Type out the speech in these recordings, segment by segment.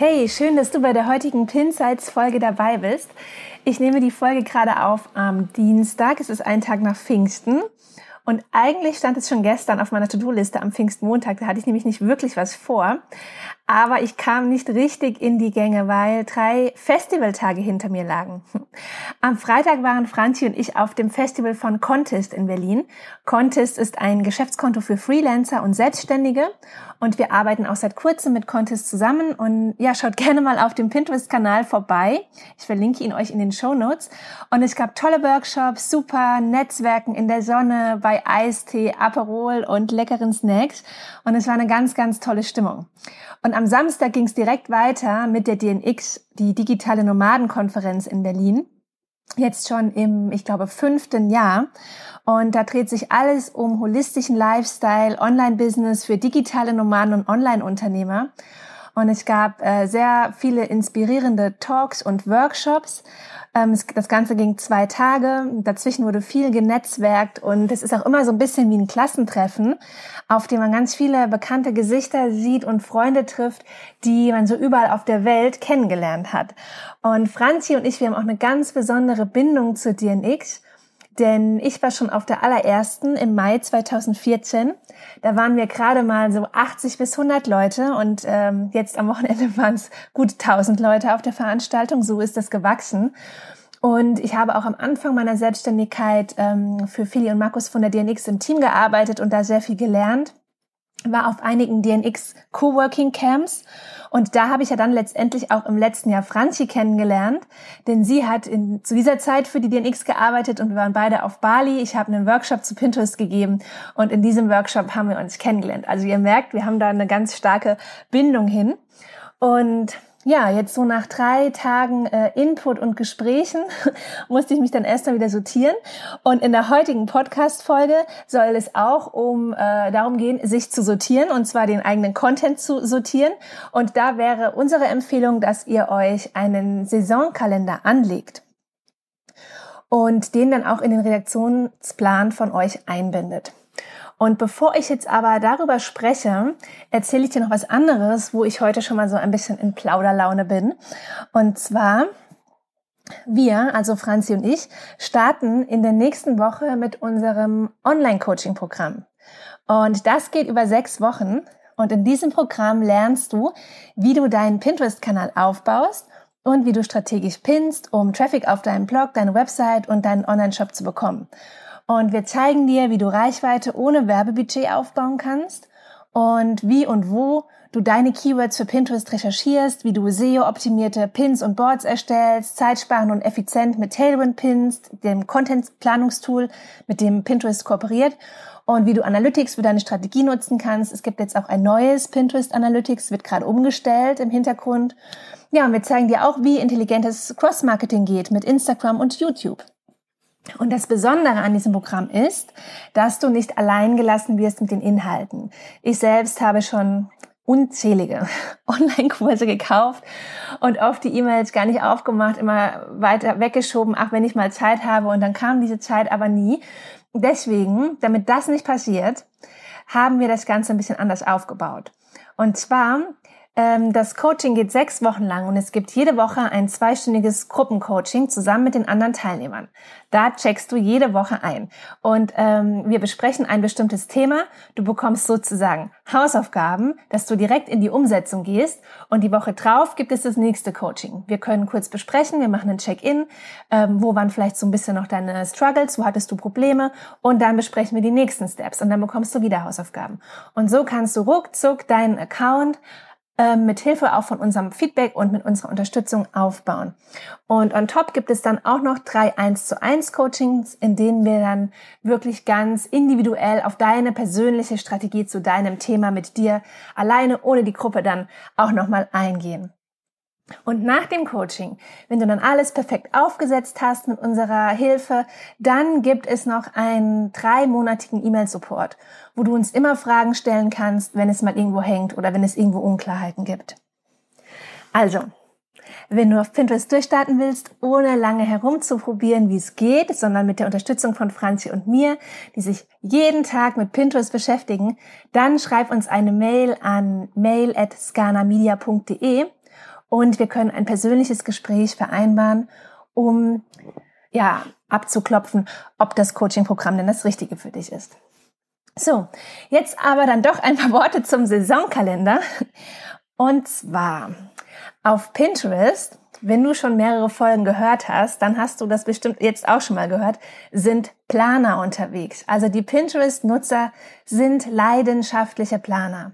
Hey, schön, dass du bei der heutigen Pinsights Folge dabei bist. Ich nehme die Folge gerade auf am Dienstag. Es ist ein Tag nach Pfingsten. Und eigentlich stand es schon gestern auf meiner To-Do-Liste am Pfingstmontag. Da hatte ich nämlich nicht wirklich was vor. Aber ich kam nicht richtig in die Gänge, weil drei Festivaltage hinter mir lagen. Am Freitag waren Franzi und ich auf dem Festival von Contest in Berlin. Contest ist ein Geschäftskonto für Freelancer und Selbstständige. Und wir arbeiten auch seit kurzem mit Contest zusammen. Und ja, schaut gerne mal auf dem Pinterest-Kanal vorbei. Ich verlinke ihn euch in den Show Notes. Und es gab tolle Workshops, super Netzwerken in der Sonne, bei Eistee, Aperol und leckeren Snacks. Und es war eine ganz, ganz tolle Stimmung. Und am Samstag ging es direkt weiter mit der DNX, die digitale Nomadenkonferenz in Berlin. Jetzt schon im, ich glaube, fünften Jahr. Und da dreht sich alles um holistischen Lifestyle, Online-Business für digitale Nomaden und Online-Unternehmer. Und es gab äh, sehr viele inspirierende Talks und Workshops. Ähm, das Ganze ging zwei Tage. Dazwischen wurde viel genetzwerkt und es ist auch immer so ein bisschen wie ein Klassentreffen, auf dem man ganz viele bekannte Gesichter sieht und Freunde trifft, die man so überall auf der Welt kennengelernt hat. Und Franzi und ich, wir haben auch eine ganz besondere Bindung zu DNX denn ich war schon auf der allerersten im Mai 2014. Da waren wir gerade mal so 80 bis 100 Leute und ähm, jetzt am Wochenende waren es gut 1000 Leute auf der Veranstaltung. So ist das gewachsen. Und ich habe auch am Anfang meiner Selbstständigkeit ähm, für Fili und Markus von der DNX im Team gearbeitet und da sehr viel gelernt war auf einigen DNX Coworking Camps und da habe ich ja dann letztendlich auch im letzten Jahr Franzi kennengelernt, denn sie hat in, zu dieser Zeit für die DNX gearbeitet und wir waren beide auf Bali. Ich habe einen Workshop zu Pinterest gegeben und in diesem Workshop haben wir uns kennengelernt. Also ihr merkt, wir haben da eine ganz starke Bindung hin und ja, jetzt so nach drei Tagen äh, Input und Gesprächen musste ich mich dann erst mal wieder sortieren. Und in der heutigen Podcast-Folge soll es auch um äh, darum gehen, sich zu sortieren und zwar den eigenen Content zu sortieren. Und da wäre unsere Empfehlung, dass ihr euch einen Saisonkalender anlegt und den dann auch in den Redaktionsplan von euch einbindet. Und bevor ich jetzt aber darüber spreche, erzähle ich dir noch was anderes, wo ich heute schon mal so ein bisschen in Plauderlaune bin. Und zwar, wir, also Franzi und ich, starten in der nächsten Woche mit unserem Online-Coaching-Programm. Und das geht über sechs Wochen. Und in diesem Programm lernst du, wie du deinen Pinterest-Kanal aufbaust und wie du strategisch pinst, um Traffic auf deinen Blog, deine Website und deinen Online-Shop zu bekommen. Und wir zeigen dir, wie du Reichweite ohne Werbebudget aufbauen kannst und wie und wo du deine Keywords für Pinterest recherchierst, wie du SEO-optimierte Pins und Boards erstellst, zeitsparend und effizient mit Tailwind Pins, dem Content-Planungstool, mit dem Pinterest kooperiert und wie du Analytics für deine Strategie nutzen kannst. Es gibt jetzt auch ein neues Pinterest Analytics, wird gerade umgestellt im Hintergrund. Ja, und wir zeigen dir auch, wie intelligentes Cross-Marketing geht mit Instagram und YouTube. Und das Besondere an diesem Programm ist, dass du nicht allein gelassen wirst mit den Inhalten. Ich selbst habe schon unzählige Online-Kurse gekauft und oft die E-Mails gar nicht aufgemacht, immer weiter weggeschoben, ach, wenn ich mal Zeit habe und dann kam diese Zeit aber nie. Deswegen, damit das nicht passiert, haben wir das Ganze ein bisschen anders aufgebaut. Und zwar das Coaching geht sechs Wochen lang und es gibt jede Woche ein zweistündiges Gruppencoaching zusammen mit den anderen Teilnehmern. Da checkst du jede Woche ein und ähm, wir besprechen ein bestimmtes Thema. Du bekommst sozusagen Hausaufgaben, dass du direkt in die Umsetzung gehst und die Woche drauf gibt es das nächste Coaching. Wir können kurz besprechen, wir machen ein Check-in, ähm, wo waren vielleicht so ein bisschen noch deine Struggles, wo hattest du Probleme und dann besprechen wir die nächsten Steps und dann bekommst du wieder Hausaufgaben. Und so kannst du ruckzuck deinen Account ähm, mit Hilfe auch von unserem Feedback und mit unserer Unterstützung aufbauen. Und on top gibt es dann auch noch drei 1 zu 1 Coachings, in denen wir dann wirklich ganz individuell auf deine persönliche Strategie zu deinem Thema mit dir alleine ohne die Gruppe dann auch nochmal eingehen. Und nach dem Coaching, wenn du dann alles perfekt aufgesetzt hast mit unserer Hilfe, dann gibt es noch einen dreimonatigen E-Mail-Support, wo du uns immer Fragen stellen kannst, wenn es mal irgendwo hängt oder wenn es irgendwo Unklarheiten gibt. Also, wenn du auf Pinterest durchstarten willst, ohne lange herumzuprobieren, wie es geht, sondern mit der Unterstützung von Franzi und mir, die sich jeden Tag mit Pinterest beschäftigen, dann schreib uns eine Mail an mail@scanamedia.de und wir können ein persönliches Gespräch vereinbaren, um ja, abzuklopfen, ob das Coaching-Programm denn das Richtige für dich ist. So, jetzt aber dann doch ein paar Worte zum Saisonkalender. Und zwar auf Pinterest, wenn du schon mehrere Folgen gehört hast, dann hast du das bestimmt jetzt auch schon mal gehört, sind Planer unterwegs. Also die Pinterest-Nutzer sind leidenschaftliche Planer.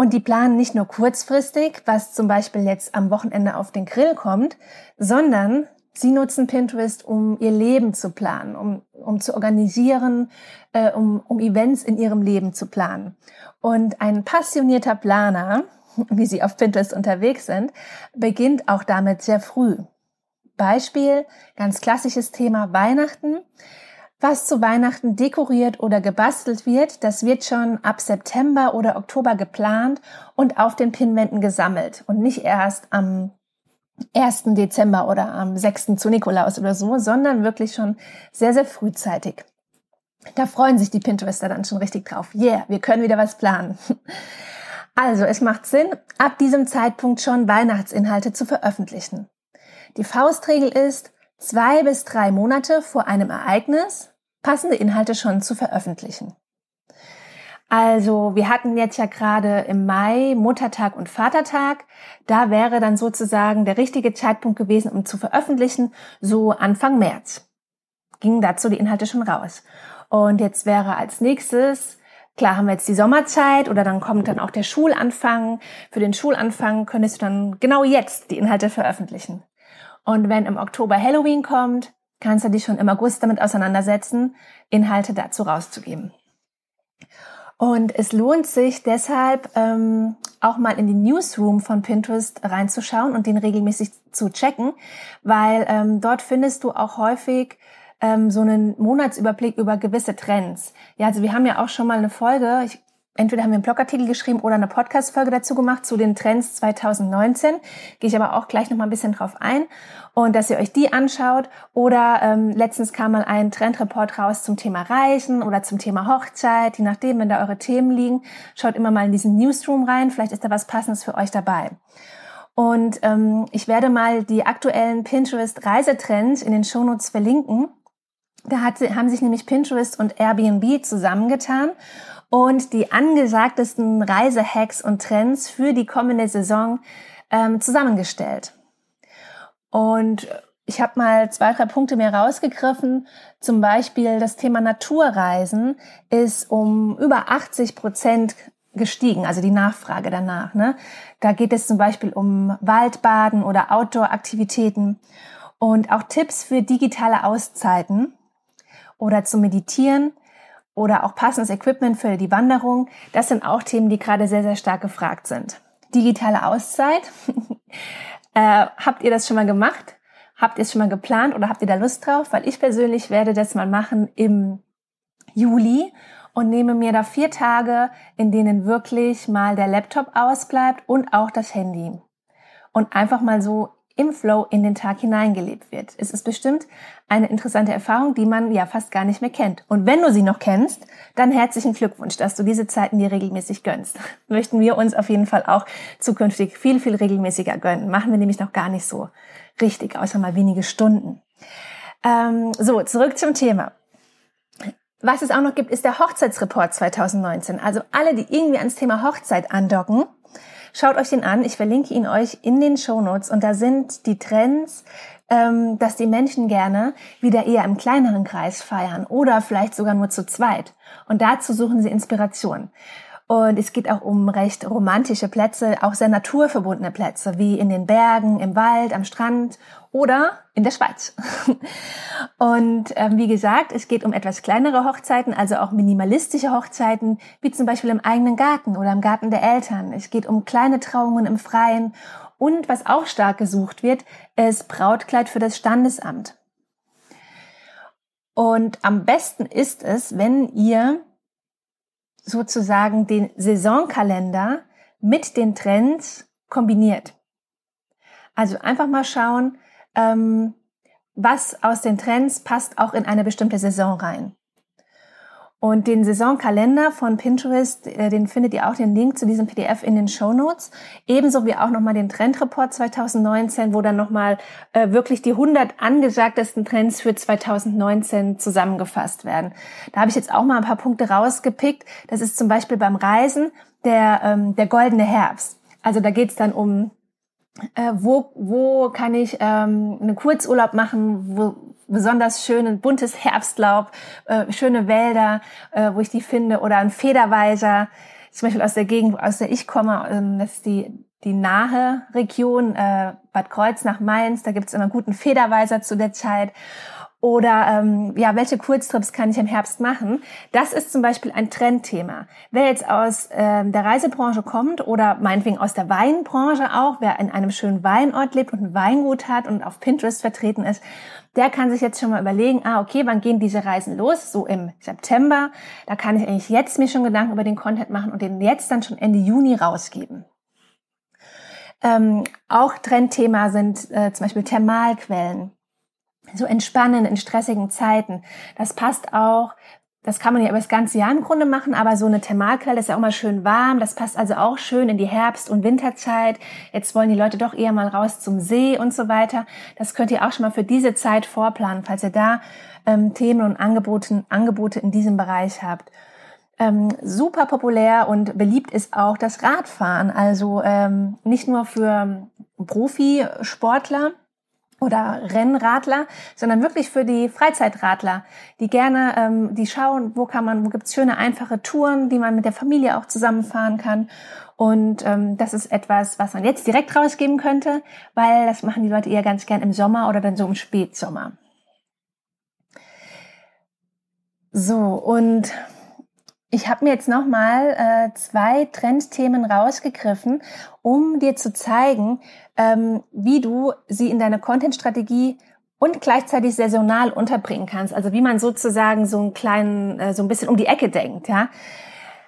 Und die planen nicht nur kurzfristig, was zum Beispiel jetzt am Wochenende auf den Grill kommt, sondern sie nutzen Pinterest, um ihr Leben zu planen, um, um zu organisieren, äh, um, um Events in ihrem Leben zu planen. Und ein passionierter Planer, wie sie auf Pinterest unterwegs sind, beginnt auch damit sehr früh. Beispiel, ganz klassisches Thema Weihnachten. Was zu Weihnachten dekoriert oder gebastelt wird, das wird schon ab September oder Oktober geplant und auf den Pinwänden gesammelt und nicht erst am 1. Dezember oder am 6. zu Nikolaus oder so, sondern wirklich schon sehr, sehr frühzeitig. Da freuen sich die Pinterester dann schon richtig drauf. Yeah, wir können wieder was planen. Also, es macht Sinn, ab diesem Zeitpunkt schon Weihnachtsinhalte zu veröffentlichen. Die Faustregel ist, zwei bis drei Monate vor einem Ereignis passende Inhalte schon zu veröffentlichen. Also wir hatten jetzt ja gerade im Mai Muttertag und Vatertag. Da wäre dann sozusagen der richtige Zeitpunkt gewesen, um zu veröffentlichen, so Anfang März. Gingen dazu die Inhalte schon raus. Und jetzt wäre als nächstes, klar haben wir jetzt die Sommerzeit oder dann kommt dann auch der Schulanfang. Für den Schulanfang könntest du dann genau jetzt die Inhalte veröffentlichen. Und wenn im Oktober Halloween kommt, kannst du dich schon im August damit auseinandersetzen, Inhalte dazu rauszugeben. Und es lohnt sich deshalb ähm, auch mal in die Newsroom von Pinterest reinzuschauen und den regelmäßig zu checken, weil ähm, dort findest du auch häufig ähm, so einen Monatsüberblick über gewisse Trends. Ja, also wir haben ja auch schon mal eine Folge, ich entweder haben wir einen Blogartikel geschrieben oder eine Podcast-Folge dazu gemacht zu den Trends 2019. Gehe ich aber auch gleich noch mal ein bisschen drauf ein. Und dass ihr euch die anschaut. Oder ähm, letztens kam mal ein Trendreport raus zum Thema Reisen oder zum Thema Hochzeit. Je nachdem, wenn da eure Themen liegen, schaut immer mal in diesen Newsroom rein. Vielleicht ist da was Passendes für euch dabei. Und ähm, ich werde mal die aktuellen Pinterest-Reisetrends in den Shownotes verlinken. Da hat, haben sich nämlich Pinterest und Airbnb zusammengetan und die angesagtesten Reisehacks und Trends für die kommende Saison ähm, zusammengestellt. Und ich habe mal zwei, drei Punkte mehr rausgegriffen. Zum Beispiel das Thema Naturreisen ist um über 80 Prozent gestiegen, also die Nachfrage danach. Ne? Da geht es zum Beispiel um Waldbaden oder Outdoor-Aktivitäten und auch Tipps für digitale Auszeiten oder zum Meditieren oder auch passendes Equipment für die Wanderung. Das sind auch Themen, die gerade sehr, sehr stark gefragt sind. Digitale Auszeit. äh, habt ihr das schon mal gemacht? Habt ihr es schon mal geplant oder habt ihr da Lust drauf? Weil ich persönlich werde das mal machen im Juli und nehme mir da vier Tage, in denen wirklich mal der Laptop ausbleibt und auch das Handy. Und einfach mal so im Flow in den Tag hineingelebt wird. Es ist bestimmt eine interessante Erfahrung, die man ja fast gar nicht mehr kennt. Und wenn du sie noch kennst, dann herzlichen Glückwunsch, dass du diese Zeiten dir regelmäßig gönnst. Möchten wir uns auf jeden Fall auch zukünftig viel, viel regelmäßiger gönnen. Machen wir nämlich noch gar nicht so richtig, außer mal wenige Stunden. Ähm, so, zurück zum Thema. Was es auch noch gibt, ist der Hochzeitsreport 2019. Also alle, die irgendwie ans Thema Hochzeit andocken, Schaut euch den an. Ich verlinke ihn euch in den Show Notes und da sind die Trends, ähm, dass die Menschen gerne wieder eher im kleineren Kreis feiern oder vielleicht sogar nur zu zweit. Und dazu suchen sie Inspiration. Und es geht auch um recht romantische Plätze, auch sehr naturverbundene Plätze, wie in den Bergen, im Wald, am Strand oder in der Schweiz. Und ähm, wie gesagt, es geht um etwas kleinere Hochzeiten, also auch minimalistische Hochzeiten, wie zum Beispiel im eigenen Garten oder im Garten der Eltern. Es geht um kleine Trauungen im Freien Und was auch stark gesucht wird, ist Brautkleid für das Standesamt. Und am besten ist es, wenn ihr sozusagen den Saisonkalender mit den Trends kombiniert. Also einfach mal schauen, ähm, was aus den Trends passt auch in eine bestimmte Saison rein. Und den Saisonkalender von Pinterest, äh, den findet ihr auch den Link zu diesem PDF in den Show Notes. Ebenso wie auch nochmal den Trendreport 2019, wo dann nochmal äh, wirklich die 100 angesagtesten Trends für 2019 zusammengefasst werden. Da habe ich jetzt auch mal ein paar Punkte rausgepickt. Das ist zum Beispiel beim Reisen der, ähm, der goldene Herbst. Also da geht es dann um äh, wo, wo kann ich ähm, einen Kurzurlaub machen, wo besonders schön buntes Herbstlaub, äh, schöne Wälder, äh, wo ich die finde, oder ein Federweiser, zum Beispiel aus der Gegend, aus der ich komme, ähm, das ist die, die nahe Region, äh, Bad Kreuz nach Mainz, da gibt's immer guten Federweiser zu der Zeit. Oder ähm, ja, welche Kurztrips kann ich im Herbst machen? Das ist zum Beispiel ein Trendthema. Wer jetzt aus ähm, der Reisebranche kommt oder meinetwegen aus der Weinbranche auch, wer in einem schönen Weinort lebt und ein Weingut hat und auf Pinterest vertreten ist, der kann sich jetzt schon mal überlegen, ah, okay, wann gehen diese Reisen los? So im September. Da kann ich eigentlich jetzt mir schon Gedanken über den Content machen und den jetzt dann schon Ende Juni rausgeben. Ähm, auch Trendthema sind äh, zum Beispiel Thermalquellen so entspannen in stressigen Zeiten. Das passt auch. Das kann man ja über das ganze Jahr im Grunde machen, aber so eine Thermalquelle ist ja auch mal schön warm. Das passt also auch schön in die Herbst- und Winterzeit. Jetzt wollen die Leute doch eher mal raus zum See und so weiter. Das könnt ihr auch schon mal für diese Zeit vorplanen, falls ihr da ähm, Themen und Angebote, Angebote in diesem Bereich habt. Ähm, super populär und beliebt ist auch das Radfahren. Also ähm, nicht nur für Profisportler, oder Rennradler, sondern wirklich für die Freizeitradler, die gerne, ähm, die schauen, wo kann man, wo gibt's schöne einfache Touren, die man mit der Familie auch zusammenfahren kann. Und ähm, das ist etwas, was man jetzt direkt rausgeben könnte, weil das machen die Leute eher ganz gern im Sommer oder dann so im Spätsommer. So, und ich habe mir jetzt nochmal äh, zwei Trendthemen rausgegriffen, um dir zu zeigen, ähm, wie du sie in deine Content-Strategie und gleichzeitig saisonal unterbringen kannst. Also wie man sozusagen so einen kleinen, äh, so ein bisschen um die Ecke denkt, ja.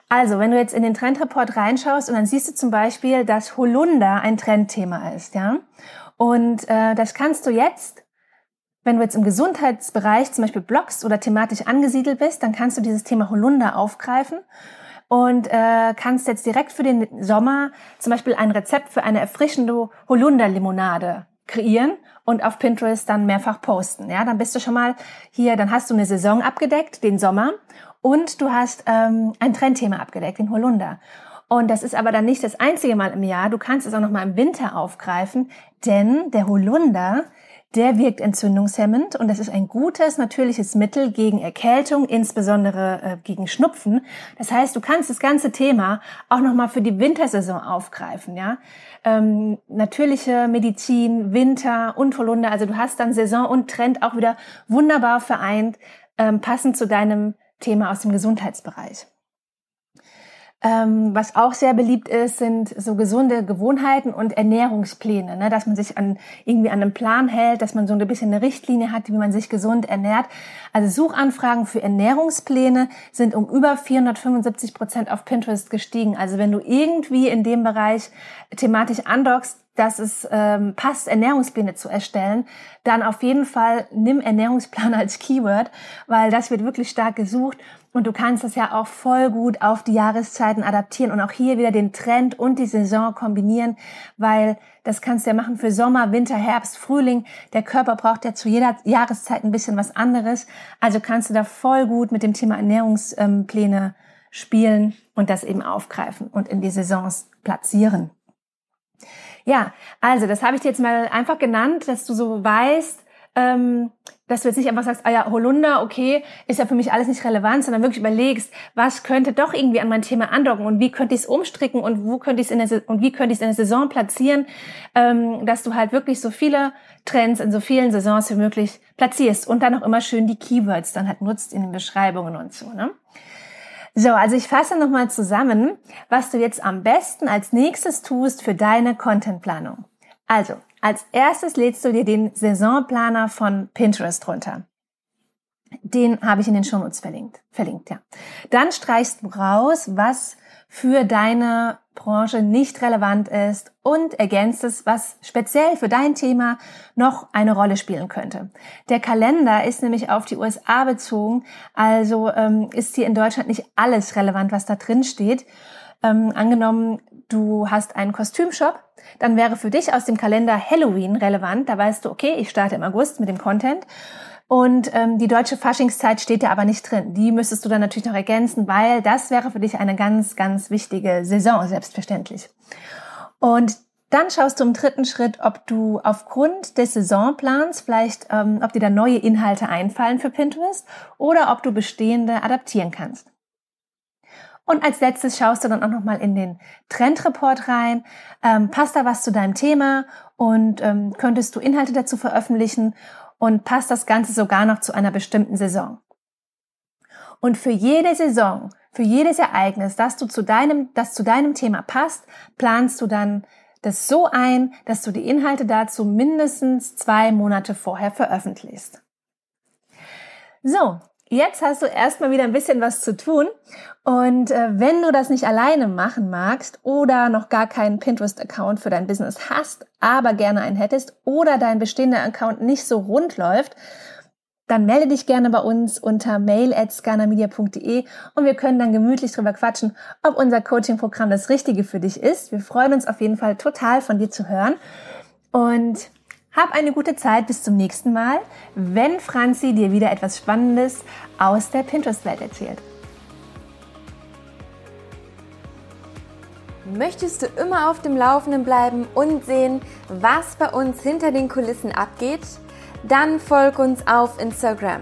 Also, wenn du jetzt in den Trendreport reinschaust und dann siehst du zum Beispiel, dass Holunder ein Trendthema ist, ja. Und äh, das kannst du jetzt wenn du jetzt im Gesundheitsbereich zum Beispiel bloggst oder thematisch angesiedelt bist, dann kannst du dieses Thema Holunder aufgreifen und äh, kannst jetzt direkt für den Sommer zum Beispiel ein Rezept für eine erfrischende Holunder-Limonade kreieren und auf Pinterest dann mehrfach posten. Ja, dann bist du schon mal hier, dann hast du eine Saison abgedeckt, den Sommer, und du hast ähm, ein Trendthema abgedeckt, den Holunder. Und das ist aber dann nicht das einzige Mal im Jahr. Du kannst es auch noch mal im Winter aufgreifen, denn der Holunder der wirkt entzündungshemmend und das ist ein gutes, natürliches Mittel gegen Erkältung, insbesondere äh, gegen Schnupfen. Das heißt, du kannst das ganze Thema auch nochmal für die Wintersaison aufgreifen, ja. Ähm, natürliche Medizin, Winter und Holunder, also du hast dann Saison und Trend auch wieder wunderbar vereint, ähm, passend zu deinem Thema aus dem Gesundheitsbereich. Ähm, was auch sehr beliebt ist, sind so gesunde Gewohnheiten und Ernährungspläne, ne? dass man sich an irgendwie an einem Plan hält, dass man so ein bisschen eine Richtlinie hat, wie man sich gesund ernährt. Also Suchanfragen für Ernährungspläne sind um über 475 Prozent auf Pinterest gestiegen. Also wenn du irgendwie in dem Bereich thematisch andockst, dass es ähm, passt, Ernährungspläne zu erstellen, dann auf jeden Fall nimm Ernährungsplan als Keyword, weil das wird wirklich stark gesucht und du kannst es ja auch voll gut auf die Jahreszeiten adaptieren und auch hier wieder den Trend und die Saison kombinieren, weil das kannst du ja machen für Sommer, Winter, Herbst, Frühling. Der Körper braucht ja zu jeder Jahreszeit ein bisschen was anderes. Also kannst du da voll gut mit dem Thema Ernährungspläne spielen und das eben aufgreifen und in die Saisons platzieren. Ja, also das habe ich dir jetzt mal einfach genannt, dass du so weißt, ähm, dass du jetzt nicht einfach sagst, ah ja, Holunder, okay, ist ja für mich alles nicht relevant, sondern wirklich überlegst, was könnte doch irgendwie an mein Thema andocken und wie könnte ich es umstricken und wo könnte ich es in der und wie könnte ich es in der Saison platzieren, ähm, dass du halt wirklich so viele Trends in so vielen Saisons wie möglich platzierst und dann auch immer schön die Keywords dann halt nutzt in den Beschreibungen und so, ne? So, also ich fasse nochmal zusammen, was du jetzt am besten als nächstes tust für deine Contentplanung. Also, als erstes lädst du dir den Saisonplaner von Pinterest runter. Den habe ich in den Shownotes verlinkt. Verlinkt, ja. Dann streichst du raus, was für deine Branche nicht relevant ist und ergänzt es, was speziell für dein Thema noch eine Rolle spielen könnte. Der Kalender ist nämlich auf die USA bezogen, also ähm, ist hier in Deutschland nicht alles relevant, was da drin steht. Ähm, angenommen, du hast einen Kostümshop, dann wäre für dich aus dem Kalender Halloween relevant. Da weißt du, okay, ich starte im August mit dem Content. Und ähm, die deutsche Faschingszeit steht ja aber nicht drin. Die müsstest du dann natürlich noch ergänzen, weil das wäre für dich eine ganz, ganz wichtige Saison, selbstverständlich. Und dann schaust du im dritten Schritt, ob du aufgrund des Saisonplans vielleicht, ähm, ob dir da neue Inhalte einfallen für Pinterest oder ob du bestehende adaptieren kannst. Und als letztes schaust du dann auch nochmal in den Trendreport rein. Ähm, passt da was zu deinem Thema und ähm, könntest du Inhalte dazu veröffentlichen und passt das Ganze sogar noch zu einer bestimmten Saison. Und für jede Saison, für jedes Ereignis, das du zu deinem, das zu deinem Thema passt, planst du dann das so ein, dass du die Inhalte dazu mindestens zwei Monate vorher veröffentlichst. So, Jetzt hast du erstmal wieder ein bisschen was zu tun. Und äh, wenn du das nicht alleine machen magst oder noch gar keinen Pinterest-Account für dein Business hast, aber gerne einen hättest oder dein bestehender Account nicht so rund läuft, dann melde dich gerne bei uns unter mail at scannermedia.de und wir können dann gemütlich drüber quatschen, ob unser Coaching-Programm das Richtige für dich ist. Wir freuen uns auf jeden Fall total von dir zu hören. Und hab eine gute Zeit bis zum nächsten Mal, wenn Franzi dir wieder etwas Spannendes aus der Pinterest-Welt erzählt. Möchtest du immer auf dem Laufenden bleiben und sehen, was bei uns hinter den Kulissen abgeht? Dann folg uns auf Instagram.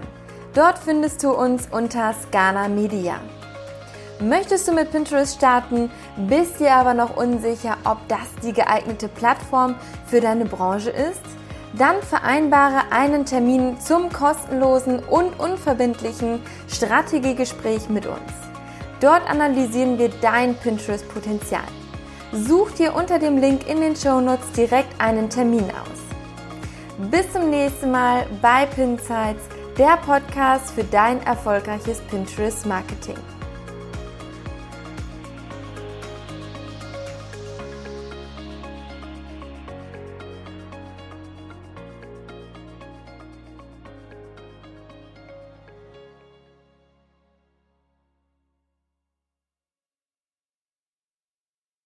Dort findest du uns unter Scana Media. Möchtest du mit Pinterest starten, bist dir aber noch unsicher, ob das die geeignete Plattform für deine Branche ist? Dann vereinbare einen Termin zum kostenlosen und unverbindlichen Strategiegespräch mit uns. Dort analysieren wir dein Pinterest-Potenzial. Such dir unter dem Link in den Show Notes direkt einen Termin aus. Bis zum nächsten Mal bei Pinsights, der Podcast für dein erfolgreiches Pinterest-Marketing.